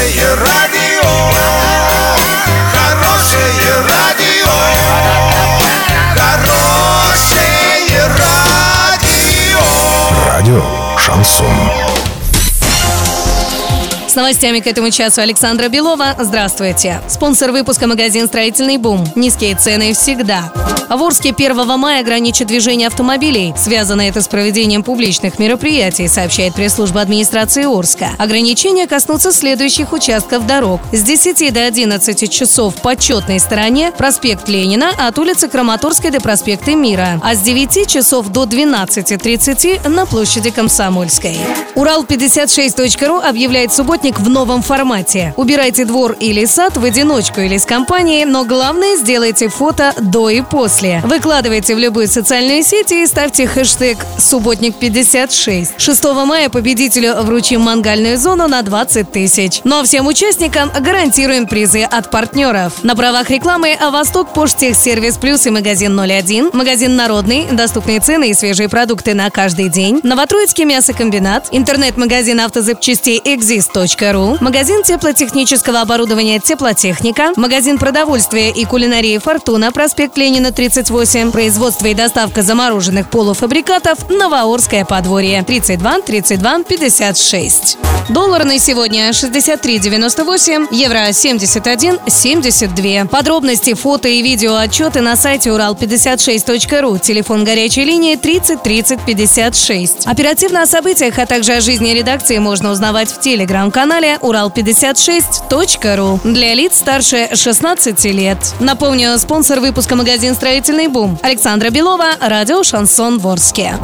Хорошее радио, хорошее радио, хорошее радио. Радио Шансон. С новостями к этому часу Александра Белова. Здравствуйте. Спонсор выпуска магазин «Строительный бум». Низкие цены всегда. В Орске 1 мая ограничат движение автомобилей. Связано это с проведением публичных мероприятий, сообщает пресс-служба администрации Орска. Ограничения коснутся следующих участков дорог. С 10 до 11 часов по четной стороне проспект Ленина от улицы Краматорской до проспекта Мира, а с 9 часов до 12.30 на площади Комсомольской. Урал56.ру объявляет субботник в новом формате. Убирайте двор или сад в одиночку или с компанией, но главное сделайте фото до и после. Выкладывайте в любые социальные сети и ставьте хэштег «Субботник56». 6 мая победителю вручим мангальную зону на 20 тысяч. Но всем участникам гарантируем призы от партнеров. На правах рекламы «Восток Поштехсервис Плюс» и магазин 01, магазин «Народный», доступные цены и свежие продукты на каждый день, Новотроицкий мясокомбинат, интернет-магазин автозапчастей «Экзист.ру», магазин теплотехнического оборудования «Теплотехника», магазин продовольствия и кулинарии «Фортуна», проспект Ленина, 38, производство и доставка замороженных полуфабрикатов «Новоорское подворье», 32 32 56. Доллар на сегодня 63,98, евро 71 72. Подробности, фото и видео отчеты на сайте урал56.ру, телефон горячей линии 30 30 56. Оперативно о событиях, а также о жизни редакции можно узнавать в телеграм-канале урал56.ру для лиц старше 16 лет. Напомню, спонсор выпуска магазин «Строительный бум» Александра Белова, радио «Шансон Ворске».